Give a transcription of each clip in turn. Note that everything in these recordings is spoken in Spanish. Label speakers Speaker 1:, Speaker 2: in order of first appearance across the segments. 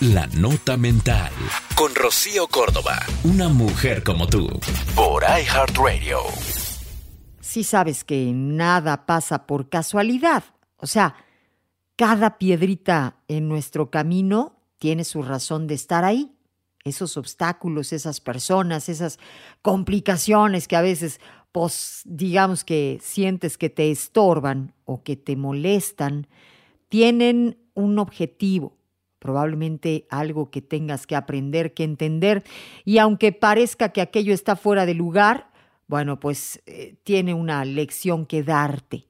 Speaker 1: La Nota Mental. Con Rocío Córdoba. Una mujer como tú. Por iHeartRadio.
Speaker 2: Sí sabes que nada pasa por casualidad. O sea, cada piedrita en nuestro camino tiene su razón de estar ahí. Esos obstáculos, esas personas, esas complicaciones que a veces, pues, digamos que sientes que te estorban o que te molestan, tienen un objetivo, probablemente algo que tengas que aprender, que entender, y aunque parezca que aquello está fuera de lugar, bueno, pues eh, tiene una lección que darte.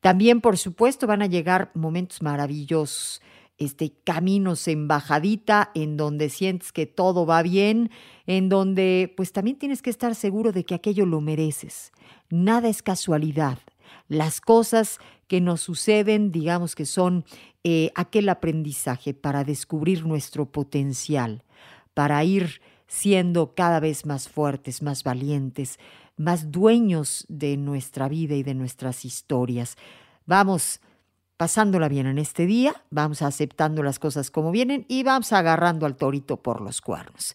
Speaker 2: También, por supuesto, van a llegar momentos maravillosos, este, caminos en bajadita, en donde sientes que todo va bien, en donde pues también tienes que estar seguro de que aquello lo mereces. Nada es casualidad. Las cosas que nos suceden, digamos que son eh, aquel aprendizaje para descubrir nuestro potencial, para ir siendo cada vez más fuertes, más valientes, más dueños de nuestra vida y de nuestras historias. Vamos pasándola bien en este día, vamos aceptando las cosas como vienen y vamos agarrando al torito por los cuernos.